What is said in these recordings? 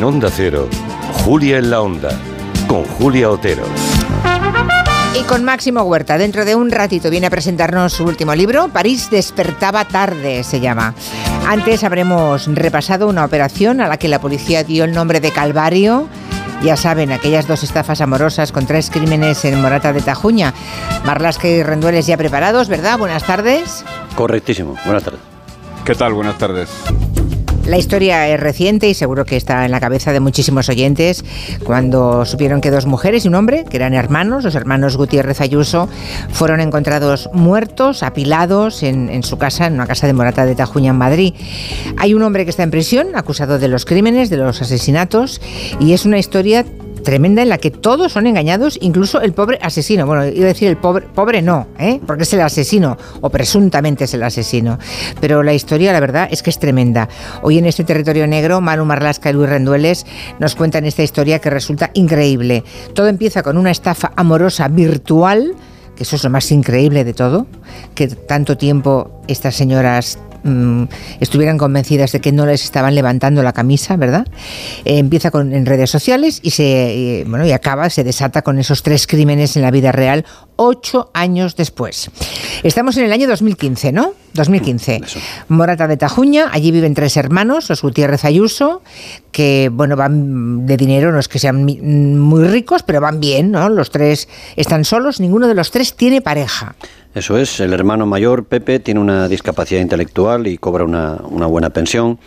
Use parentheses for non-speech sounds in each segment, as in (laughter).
En Onda Cero, Julia en la Onda, con Julia Otero. Y con Máximo Huerta, dentro de un ratito viene a presentarnos su último libro, París despertaba tarde, se llama. Antes habremos repasado una operación a la que la policía dio el nombre de Calvario. Ya saben, aquellas dos estafas amorosas con tres crímenes en Morata de Tajuña. Marlasca y Rendueles ya preparados, ¿verdad? Buenas tardes. Correctísimo. Buenas tardes. ¿Qué tal? Buenas tardes. La historia es reciente y seguro que está en la cabeza de muchísimos oyentes cuando supieron que dos mujeres y un hombre, que eran hermanos, los hermanos Gutiérrez Ayuso, fueron encontrados muertos, apilados en, en su casa, en una casa de Morata de Tajuña, en Madrid. Hay un hombre que está en prisión, acusado de los crímenes, de los asesinatos, y es una historia tremenda en la que todos son engañados, incluso el pobre asesino. Bueno, iba a decir el pobre, pobre no, ¿eh? porque es el asesino, o presuntamente es el asesino. Pero la historia, la verdad, es que es tremenda. Hoy en este territorio negro, Manu Marlasca y Luis Rendueles nos cuentan esta historia que resulta increíble. Todo empieza con una estafa amorosa virtual que eso es lo más increíble de todo, que tanto tiempo estas señoras Mm, estuvieran convencidas de que no les estaban levantando la camisa, ¿verdad? Eh, empieza con, en redes sociales y se bueno y acaba, se desata con esos tres crímenes en la vida real ocho años después. Estamos en el año 2015, ¿no? 2015. Morata de Tajuña, allí viven tres hermanos, los Gutiérrez Ayuso, que, bueno, van de dinero, no es que sean muy ricos, pero van bien, ¿no? Los tres están solos, ninguno de los tres tiene pareja. Eso es, el hermano mayor, Pepe, tiene una discapacidad intelectual y cobra una, buena pensión.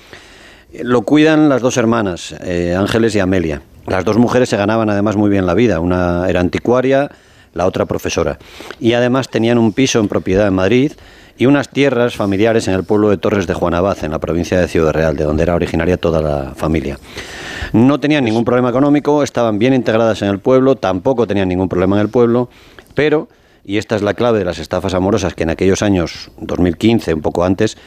Lo cuidan las dos hermanas, eh, Ángeles y Amelia. Las dos mujeres se ganaban además muy bien la vida. Una era anticuaria, la otra profesora. Y además tenían un piso en propiedad en Madrid y unas tierras familiares en el pueblo de Torres de Juanabaz, en la provincia de Ciudad Real, de donde era originaria toda la familia. No tenían ningún problema económico, estaban bien integradas en el pueblo, tampoco tenían ningún problema en el pueblo, pero y esta es la clave de las estafas amorosas que en aquellos años, 2015, un poco antes,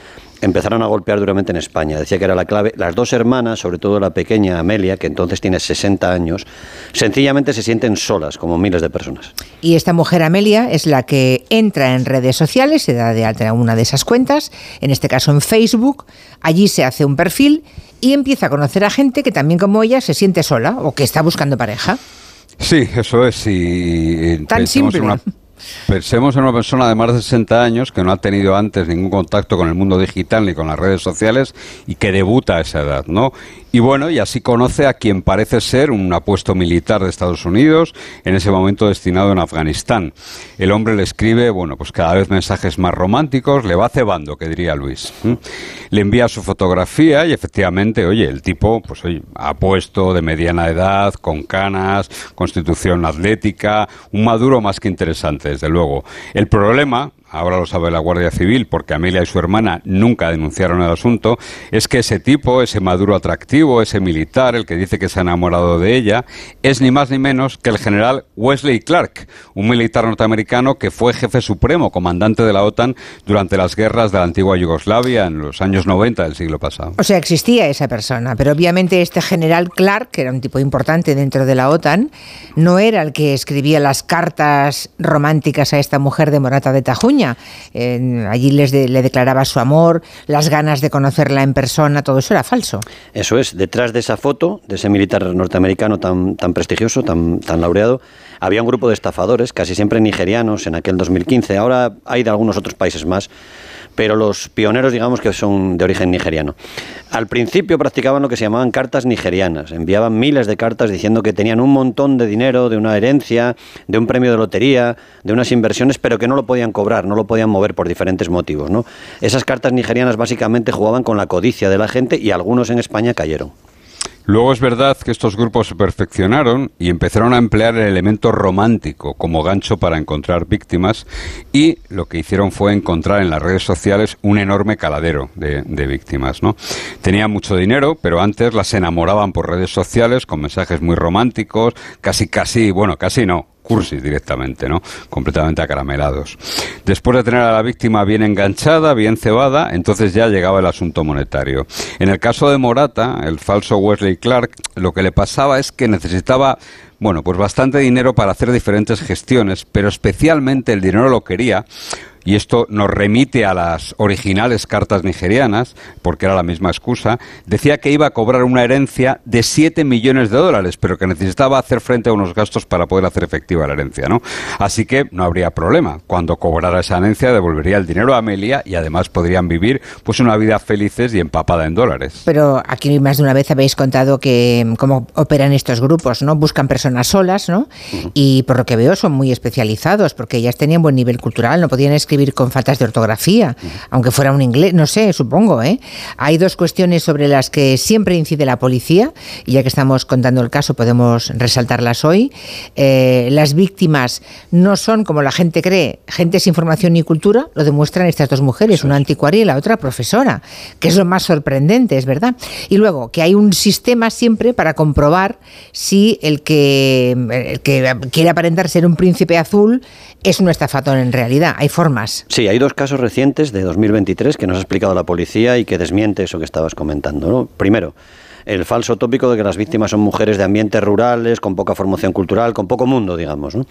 empezaron a golpear duramente en España. Decía que era la clave. Las dos hermanas, sobre todo la pequeña Amelia, que entonces tiene 60 años, sencillamente se sienten solas, como miles de personas. Y esta mujer Amelia es la que entra en redes sociales, se da de alta una de esas cuentas, en este caso en Facebook, allí se hace un perfil y empieza a conocer a gente que también como ella se siente sola o que está buscando pareja. Sí, eso es. Y Tan simple. Pensemos en una persona de más de 60 años que no ha tenido antes ningún contacto con el mundo digital ni con las redes sociales y que debuta a esa edad, ¿no? Y bueno, y así conoce a quien parece ser un apuesto militar de Estados Unidos, en ese momento destinado en Afganistán. El hombre le escribe, bueno, pues cada vez mensajes más románticos, le va cebando, que diría Luis. Le envía su fotografía y efectivamente, oye, el tipo, pues oye, apuesto, de mediana edad, con canas, constitución atlética, un maduro más que interesante, desde luego. El problema, ahora lo sabe la Guardia Civil, porque Amelia y su hermana nunca denunciaron el asunto, es que ese tipo, ese maduro atractivo, ese militar, el que dice que se ha enamorado de ella, es ni más ni menos que el general Wesley Clark, un militar norteamericano que fue jefe supremo, comandante de la OTAN durante las guerras de la antigua Yugoslavia en los años 90 del siglo pasado. O sea, existía esa persona, pero obviamente este general Clark, que era un tipo importante dentro de la OTAN, no era el que escribía las cartas románticas a esta mujer de Morata de Tajuña, allí les le declaraba su amor, las ganas de conocerla en persona, todo eso era falso. Eso es, detrás de esa foto, de ese militar norteamericano tan, tan prestigioso, tan, tan laureado, había un grupo de estafadores, casi siempre nigerianos en aquel 2015, ahora hay de algunos otros países más pero los pioneros digamos que son de origen nigeriano. Al principio practicaban lo que se llamaban cartas nigerianas, enviaban miles de cartas diciendo que tenían un montón de dinero, de una herencia, de un premio de lotería, de unas inversiones, pero que no lo podían cobrar, no lo podían mover por diferentes motivos. ¿no? Esas cartas nigerianas básicamente jugaban con la codicia de la gente y algunos en España cayeron. Luego es verdad que estos grupos se perfeccionaron y empezaron a emplear el elemento romántico como gancho para encontrar víctimas y lo que hicieron fue encontrar en las redes sociales un enorme caladero de, víctimas. ¿no? Tenían mucho dinero, pero antes las enamoraban por redes sociales con mensajes muy románticos, casi, casi, bueno, casi no, cursis directamente, ¿no? Completamente acaramelados. Después de tener a la víctima bien enganchada, bien cebada, entonces ya llegaba el asunto monetario. En el caso de Morata, el falso Wesley Clark, lo que le pasaba es que necesitaba bueno, pues bastante dinero para hacer diferentes gestiones, pero especialmente el dinero lo quería y esto nos remite a las originales cartas nigerianas, porque era la misma excusa, decía que iba a cobrar una herencia de 7 millones de dólares, pero que necesitaba hacer frente a unos gastos para poder hacer efectiva la herencia, ¿no? Así que no habría problema. Cuando cobrara esa herencia devolvería el dinero a Amelia y además podrían vivir pues una vida felices y empapada en dólares. Pero aquí más de una vez habéis contado que cómo operan estos grupos, ¿no? Buscan personas solas, ¿no? Y por lo que veo son muy especializados, porque ellas tenían buen nivel cultural, no podían escribir con faltas de ortografía, aunque fuera un inglés, no sé, supongo, ¿eh? Hay dos cuestiones sobre las que siempre incide la policía, y ya que estamos contando el caso podemos resaltarlas hoy. Eh, las víctimas no son, como la gente cree, gente sin formación ni cultura, lo demuestran estas dos mujeres, una anticuaria y la otra profesora, que es lo más sorprendente, es verdad. Y luego, que hay un sistema siempre para comprobar si el que, el que quiere aparentar ser un príncipe azul es un estafador en realidad. Hay formas. Sí, hay dos casos recientes de 2023 que nos ha explicado la policía y que desmiente eso que estabas comentando. Primero, el falso tópico de que las víctimas son mujeres de ambientes rurales, con poca formación cultural, con poco mundo, digamos. ¿no?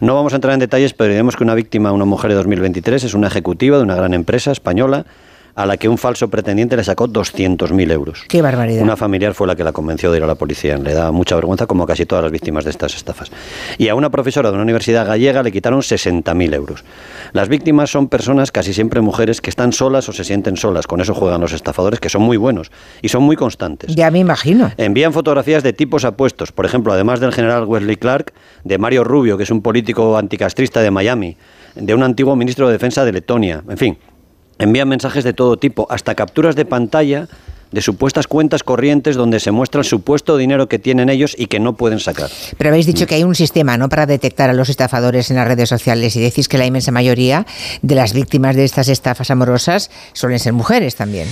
no vamos a entrar en detalles, pero diremos que una víctima, una mujer de 2023, es una ejecutiva de una gran empresa española a la que un falso pretendiente le sacó 200.000 euros. Qué barbaridad. Una familiar fue la que la convenció de ir a la policía. Le da mucha vergüenza, como casi todas las víctimas de estas estafas. Y a una profesora de una universidad gallega le quitaron 60.000 euros. Las víctimas son personas, casi siempre mujeres, que están solas o se sienten solas. Con eso juegan los estafadores, que son muy buenos y son muy constantes. Ya me imagino. Envían fotografías de tipos apuestos. Por ejemplo, además del general Wesley Clark, de Mario Rubio, que es un político anticastrista de Miami, de un antiguo ministro de Defensa de Letonia. En fin, envían mensajes de todo tipo, hasta capturas de pantalla de supuestas cuentas corrientes donde se muestra el supuesto dinero que tienen ellos y que no pueden sacar. Pero habéis dicho que hay un sistema ¿no? para detectar a los estafadores en las redes sociales y decís que la inmensa mayoría de las víctimas de estas estafas amorosas suelen ser mujeres también.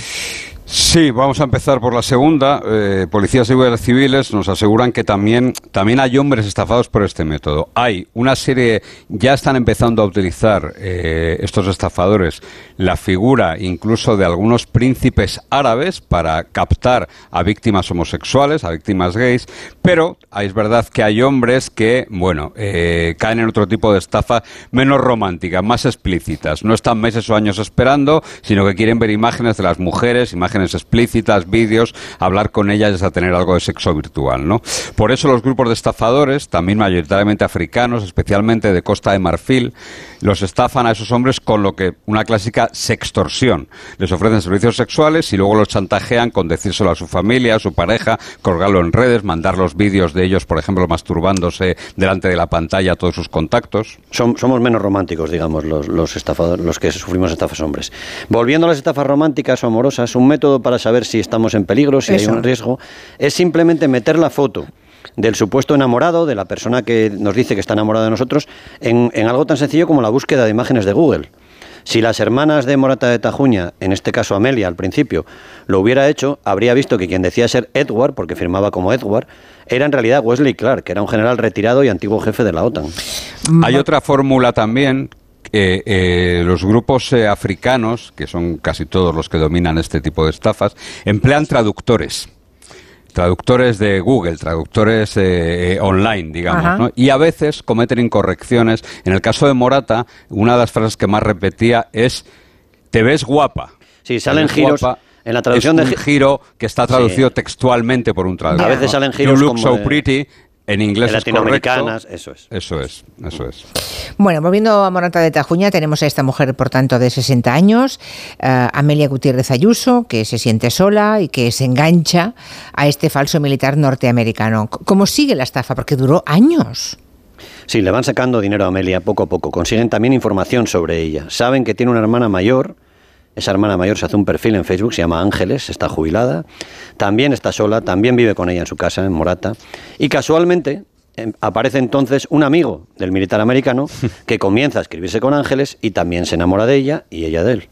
Sí, vamos a empezar por la segunda. Eh, policías y guardias civiles nos aseguran que también, también hay hombres estafados por este método. Hay una serie, ya están empezando a utilizar eh, estos estafadores la figura incluso de algunos príncipes árabes para captar a víctimas homosexuales, a víctimas gays, pero es verdad que hay hombres que, bueno, eh, caen en otro tipo de estafa menos romántica, más explícitas. No están meses o años esperando, sino que quieren ver imágenes de las mujeres, imágenes explícitas, vídeos, hablar con ellas es a tener algo de sexo virtual, ¿no? Por eso los grupos de estafadores, también mayoritariamente africanos, especialmente de Costa de Marfil, los estafan a esos hombres con lo que una clásica sextorsión. Les ofrecen servicios sexuales y luego los chantajean con decírselo a su familia, a su pareja, colgarlo en redes, mandar los vídeos de ellos, por ejemplo, masturbándose delante de la pantalla a todos sus contactos. somos menos románticos, digamos, los, los estafadores, los que sufrimos estafas hombres. Volviendo a las estafas románticas o amorosas, un método para saber si estamos en peligro, si hay un riesgo, es simplemente meter la foto del supuesto enamorado, de la persona que nos dice que está enamorada de nosotros, en, algo tan sencillo como la búsqueda de imágenes de Google. Si las hermanas de Morata de Tajuña, en este caso Amelia al principio, lo hubiera hecho, habría visto que quien decía ser Edward, porque firmaba como Edward, era en realidad Wesley Clark, que era un general retirado y antiguo jefe de la OTAN. Hay otra fórmula también eh, eh, los grupos eh, africanos, que son casi todos los que dominan este tipo de estafas, emplean traductores. Traductores de Google, traductores online, digamos, y a veces cometen incorrecciones. En el caso de Morata, una de las frases que más repetía es: Te ves guapa. Sí, salen giros. en la traducción es un giro que está traducido textualmente por un traductor. A veces salen giros. You look so pretty en inglés latinoamericanas, eso es. Eso es, eso es. Bueno, volviendo a Morata de Tajuña, tenemos a esta mujer, por tanto, de 60 años, eh, Amelia Gutiérrez Ayuso, que se siente sola y que se engancha a este falso militar norteamericano. ¿Cómo sigue la estafa? Porque duró años. Sí, le van sacando dinero a Amelia poco a poco. Consiguen también información sobre ella. Saben que tiene una hermana mayor esa hermana mayor se hace un perfil en Facebook, se llama Ángeles, está jubilada, también está sola, también vive con ella en su casa, en Morata, y casualmente em, aparece entonces un amigo del militar americano (laughs) que comienza a escribirse con Ángeles y también se enamora de ella y ella de él.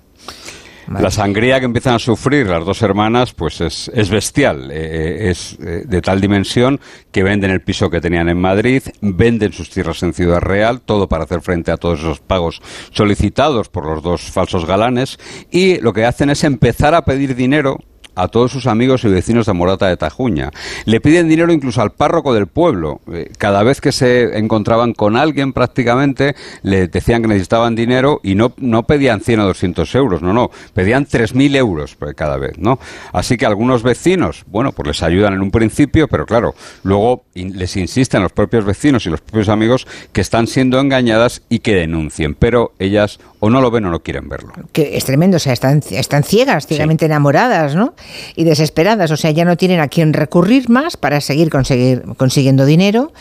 La sangría que empiezan a sufrir las dos hermanas, pues es, es bestial. Eh, eh, es eh, de tal dimensión que venden el piso que tenían en Madrid, venden sus tierras en Ciudad Real, todo para hacer frente a todos esos pagos solicitados por los dos falsos galanes, y lo que hacen es empezar a pedir dinero a todos sus amigos y vecinos de Morata de Tajuña. Le piden dinero incluso al párroco del pueblo. Eh, cada vez que se encontraban con alguien prácticamente, le decían que necesitaban dinero y no, no pedían 100 o 200 euros, no, no, pedían 3.000 euros cada vez, ¿no? Así que algunos vecinos, bueno, pues les ayudan en un principio, pero claro, luego les insisten los propios vecinos y los propios amigos que están siendo engañadas y que denuncien, pero ellas o no lo ven o no quieren verlo. Que es tremendo, o sea, están, están ciegas, ciegamente enamoradas, ¿no? Y desesperadas, o sea, ya no tienen a quién recurrir más para seguir conseguir, consiguiendo dinero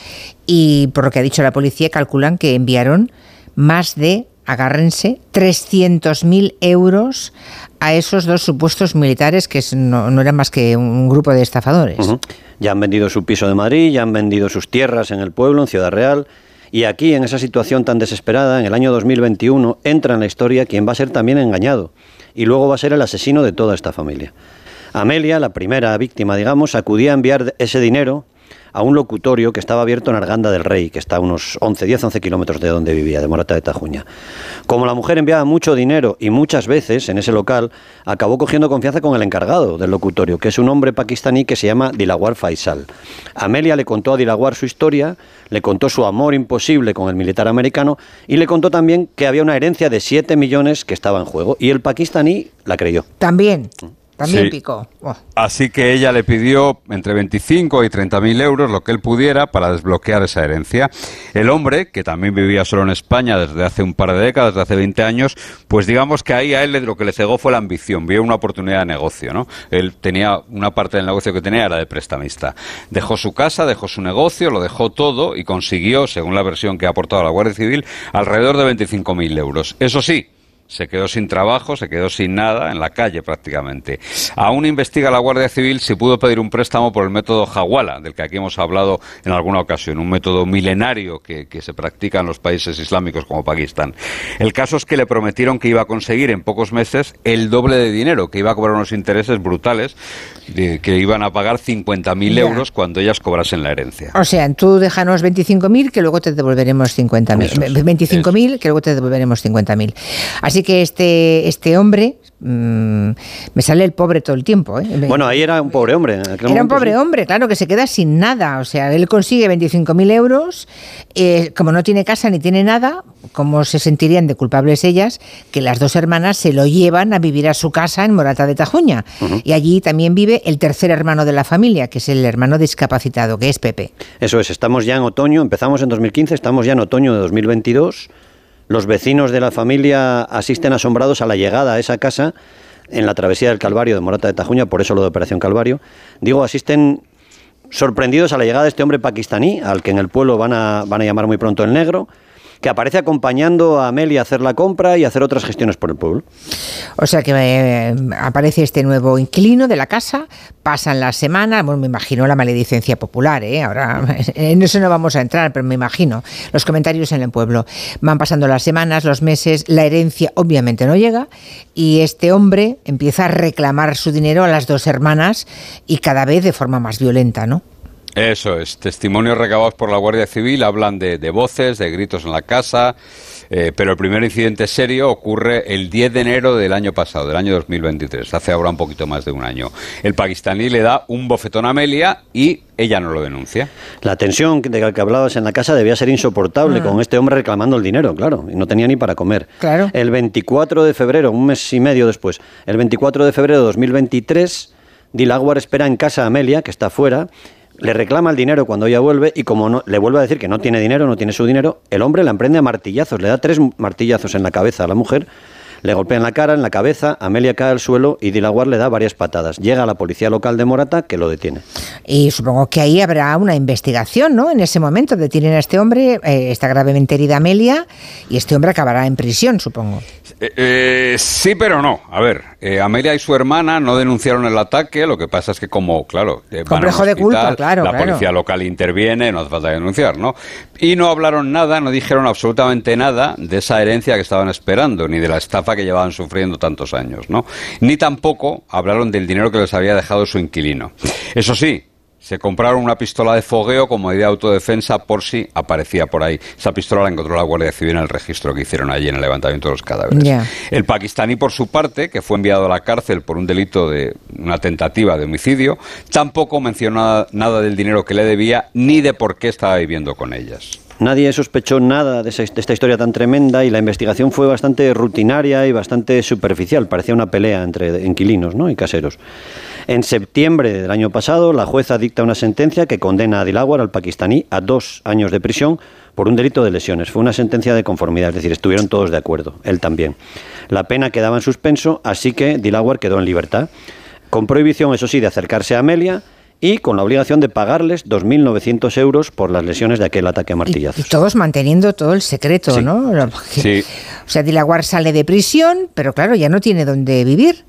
y por lo que ha dicho la policía calculan que enviaron más de, agárrense, 300.000 euros a esos dos supuestos militares que no, no, eran más que un grupo de estafadores. Ya han vendido su piso de Madrid, ya han vendido sus tierras en el pueblo, en Ciudad Real y aquí, en esa situación tan desesperada, en el año 2021, entra en la historia quien va a ser también engañado y luego va a ser el asesino de toda esta familia. Amelia, la primera víctima, digamos, acudía a enviar ese dinero a un locutorio que estaba abierto en Arganda del Rey, que está a unos 11, 10, 11 kilómetros de donde vivía, de Morata de Tajuña. Como la mujer enviaba mucho dinero y muchas veces en ese local, acabó cogiendo confianza con el encargado del locutorio, que es un hombre pakistaní que se llama Dilawar Faisal. Amelia le contó a Dilawar su historia, le contó su amor imposible con el militar americano y le contó también que había una herencia de 7 millones que estaba en juego. Y el pakistaní la creyó. También. También picó. Así que ella le pidió entre 25 y 30 mil euros, lo que él pudiera, para desbloquear esa herencia. El hombre, que también vivía solo en España desde hace un par de décadas, desde hace 20 años, pues digamos que ahí a él lo que le cegó fue la ambición, vio una oportunidad de negocio, ¿no? Él tenía una parte del negocio que tenía era de prestamista. Dejó su casa, dejó su negocio, lo dejó todo y consiguió, según la versión que ha aportado la Guardia Civil, alrededor de 25 mil euros. Eso sí, se quedó sin trabajo, se quedó sin nada, en la calle prácticamente. Aún investiga la Guardia Civil si pudo pedir un préstamo por el método Hawala, del que aquí hemos hablado en alguna ocasión, un método milenario que, se practica en los países islámicos como Pakistán. El caso es que le prometieron que iba a conseguir en pocos meses el doble de dinero, que iba a cobrar unos intereses brutales, que iban a pagar 50.000 euros cuando ellas cobrasen la herencia. O sea, tú déjanos 25.000 que luego te devolveremos 50.000. 25.000 que luego te devolveremos 50.000. Así que este, este hombre, mm, me sale el pobre todo el tiempo. ¿eh? Bueno, ahí era un pobre hombre. Era un pobre hombre, claro, que se queda sin nada. O sea, él consigue 25.000 euros, eh, como no tiene casa ni tiene nada, ¿cómo se sentirían de culpables ellas que las dos hermanas se lo llevan a vivir a su casa en Morata de Tajuña? Y allí también vive el tercer hermano de la familia, que es el hermano discapacitado, que es Pepe. Eso es, estamos ya en otoño, empezamos en 2015, estamos ya en otoño de 2022. Los vecinos de la familia asisten asombrados a la llegada a esa casa en la travesía del Calvario de Morata de Tajuña, por eso lo de Operación Calvario. Digo, asisten sorprendidos a la llegada de este hombre pakistaní, al que en el pueblo van a, van a llamar muy pronto el negro, que aparece acompañando a Amelia a hacer la compra y hacer otras gestiones por el pueblo. O sea que eh, aparece este nuevo inquilino de la casa, pasan las semanas, bueno, me imagino la maledicencia popular, ¿eh? ahora (laughs) en eso no vamos a entrar, pero me imagino los comentarios en el pueblo. Van pasando las semanas, los meses, la herencia obviamente no llega y este hombre empieza a reclamar su dinero a las dos hermanas y cada vez de forma más violenta, ¿no? Eso es, testimonios recabados por la Guardia Civil hablan de, voces, de gritos en la casa, eh, pero el primer incidente serio ocurre el 10 de enero del año pasado, del año 2023, hace ahora un poquito más de un año. El pakistaní le da un bofetón a Amelia y ella no lo denuncia. La tensión de la que hablabas en la casa debía ser insoportable, ah. con este hombre reclamando el dinero, claro, y no tenía ni para comer. Claro. El 24 de febrero, un mes y medio después, el 24 de febrero de 2023, Dilawar espera en casa a Amelia, que está fuera, le reclama el dinero cuando ella vuelve y como no, le vuelve a decir que no tiene dinero, no tiene su dinero, el hombre la emprende a martillazos, le da tres martillazos en la cabeza a la mujer le golpea en la cara, en la cabeza, Amelia cae al suelo y Dilaguar le da varias patadas. Llega a la policía local de Morata que lo detiene. Y supongo que ahí habrá una investigación, ¿no? En ese momento detienen a este hombre, eh, está gravemente herida Amelia y este hombre acabará en prisión, supongo. Eh, eh, sí, pero no. A ver, Amelia y su hermana no denunciaron el ataque, lo que pasa es que como, claro, complejo de culpa, claro, la policía local interviene, no hace falta denunciar, ¿no? Y no hablaron nada, no dijeron absolutamente nada de esa herencia que estaban esperando, ni de la estafa que llevaban sufriendo tantos años, ¿no? Ni tampoco hablaron del dinero que les había dejado su inquilino. Eso sí, se compraron una pistola de fogueo como medida de autodefensa por si aparecía por ahí. Esa pistola la encontró la Guardia Civil en el registro que hicieron allí en el levantamiento de los cadáveres. El pakistaní, por su parte, que fue enviado a la cárcel por un delito de una tentativa de homicidio, tampoco mencionó nada del dinero que le debía ni de por qué estaba viviendo con ellas. Nadie sospechó nada de, esta historia tan tremenda y la investigación fue bastante rutinaria y bastante superficial. Parecía una pelea entre inquilinos ¿no? y caseros. En septiembre del año pasado, la jueza dicta una sentencia que condena a Dilawar, al pakistaní, a dos años de prisión por un delito de lesiones. Fue una sentencia de conformidad, es decir, estuvieron todos de acuerdo, él también. La pena quedaba en suspenso, así que Dilawar quedó en libertad, con prohibición, eso sí, de acercarse a Amelia y con la obligación de pagarles 2.900 euros por las lesiones de aquel ataque a Y, martillazos. y todos manteniendo todo el secreto, Sí. ¿no? Sí. O sea, (laughs) Dilawar sale de prisión, pero claro, ya no tiene dónde vivir.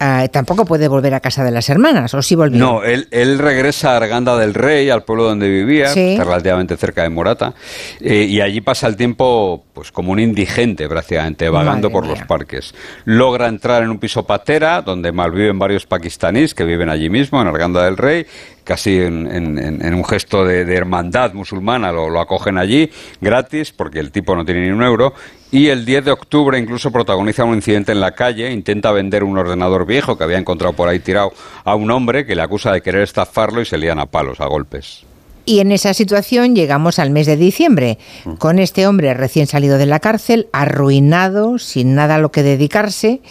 Ah, tampoco puede volver a casa de las hermanas, o sí volvió. No, él, él regresa a Arganda del Rey, al pueblo donde vivía, Sí. está relativamente cerca de Morata, eh, y allí pasa el tiempo pues como un indigente prácticamente, vagando Madre por mía. los parques. Logra entrar en un piso patera, donde malviven varios pakistaníes que viven allí mismo, en Arganda del Rey, casi en, en- en- en un gesto de, de hermandad musulmana, lo, lo acogen allí gratis, porque el tipo no tiene ni un euro, y el 10 de octubre incluso protagoniza un incidente en la calle, intenta vender un ordenador viejo que había encontrado por ahí tirado a un hombre que le acusa de querer estafarlo y se lían a palos, a golpes. Y en esa situación llegamos al mes de diciembre, con este hombre recién salido de la cárcel, arruinado, sin nada a lo que dedicarse,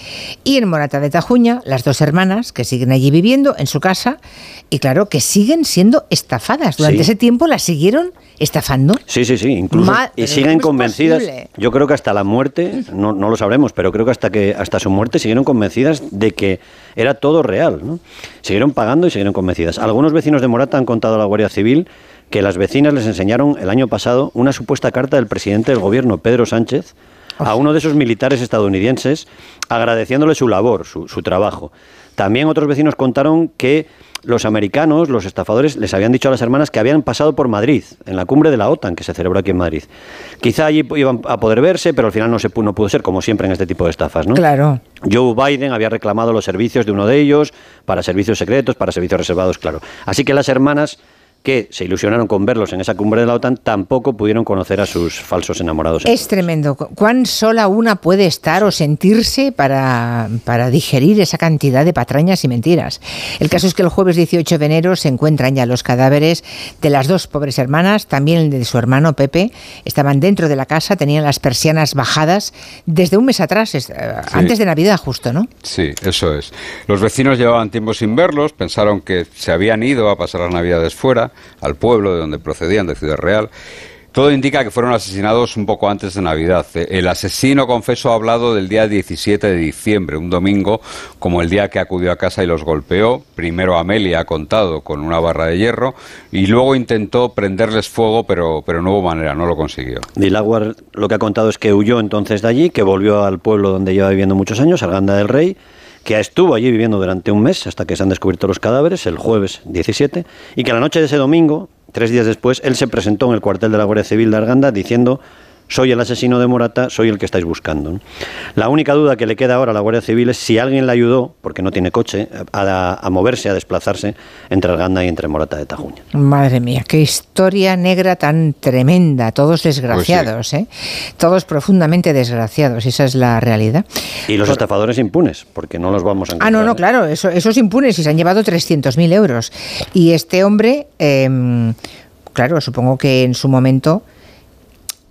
y en Morata de Tajuña, las dos hermanas que siguen allí viviendo en su casa, y claro, que siguen siendo estafadas. Durante Sí. ese tiempo las siguieron estafando. Sí, sí, sí, incluso. Ma- y siguen ¿cómo es convencidas. posible? Yo creo que hasta la muerte, no, no lo sabremos, pero creo que hasta que hasta su muerte siguieron convencidas de que era todo real. ¿no? Siguieron pagando y siguieron convencidas. Algunos vecinos de Morata han contado a la Guardia Civil que las vecinas les enseñaron el año pasado una supuesta carta del presidente del gobierno, Pedro Sánchez, a uno de esos militares estadounidenses agradeciéndole su labor, su, su trabajo. También otros vecinos contaron que los americanos, los estafadores, les habían dicho a las hermanas que habían pasado por Madrid, en la cumbre de la OTAN que se celebró aquí en Madrid. Quizá allí iban a poder verse, pero al final no, se, no pudo ser, como siempre en este tipo de estafas. ¿no? Claro. Joe Biden había reclamado los servicios de uno de ellos para servicios secretos, para servicios reservados, claro. Así que las hermanas que se ilusionaron con verlos en esa cumbre de la OTAN tampoco pudieron conocer a sus falsos enamorados. Es tremendo. Cu- ¿Cuán sola una puede estar o sentirse para, para digerir esa cantidad de patrañas y mentiras? El caso es que el jueves 18 de enero se encuentran ya los cadáveres de las dos pobres hermanas, también el de su hermano Pepe. Estaban dentro de la casa, tenían las persianas bajadas desde un mes atrás, eh, antes de Navidad justo, ¿no? Sí, eso es. Los vecinos llevaban tiempo sin verlos, pensaron que se habían ido a pasar las navidades fuera, al pueblo de donde procedían, de Ciudad Real. Todo indica que fueron asesinados un poco antes de Navidad. Eh, El asesino, confeso, ha hablado del día 17 de diciembre, un domingo, como el día que acudió a casa y los golpeó. Primero Amelia ha contado con una barra de hierro y luego intentó prenderles fuego, pero, pero no hubo manera, no lo consiguió. Dilawar lo que ha contado es que huyó entonces de allí, que volvió al pueblo donde lleva viviendo muchos años, Arganda del Rey, que estuvo allí viviendo durante un mes hasta que se han descubierto los cadáveres, el jueves 17, y que la noche de ese domingo, tres días después, él se presentó en el cuartel de la Guardia Civil de Arganda diciendo soy el asesino de Morata, soy el que estáis buscando. ¿no? La única duda que le queda ahora a la Guardia Civil es si alguien le ayudó, porque no tiene coche, a, a moverse, a desplazarse entre Arganda y entre Morata de Tajuña. Madre mía, qué historia negra tan tremenda. Todos desgraciados, ¿eh? Todos profundamente desgraciados, esa es la realidad. Y los estafadores impunes, porque no los vamos a Ah, encontrar. no, no, ¿eh? claro, eso, esos impunes y se han llevado 300.000 euros. Y este hombre, em, claro, supongo que en su momento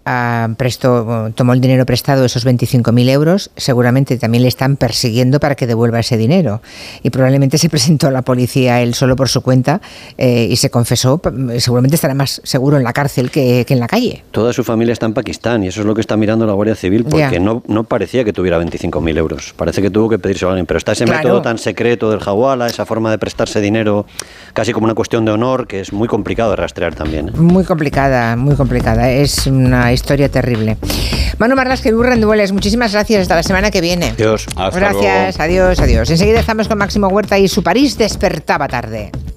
ah, prestó, tomó el dinero prestado, esos 25.000 euros, seguramente también le están persiguiendo para que devuelva ese dinero. Y probablemente se presentó a la policía él solo por su cuenta eh, y se confesó, seguramente estará más seguro en la cárcel que, que en la calle. Toda su familia está en Pakistán y eso es lo que está mirando la Guardia Civil porque no, no parecía que tuviera 25.000 euros. Parece que tuvo que pedírselo a alguien. Pero está ese Claro. método tan secreto del Jawala, esa forma de prestarse dinero casi como una cuestión de honor que es muy complicado de rastrear también. ¿eh? Muy complicada, muy complicada. Es una historia terrible. Manu Marlasque Rendueles, muchísimas gracias. Hasta la semana que viene. Dios. Hasta Gracias, luego. adiós, adiós. Enseguida estamos con Máximo Huerta y su París despertaba tarde.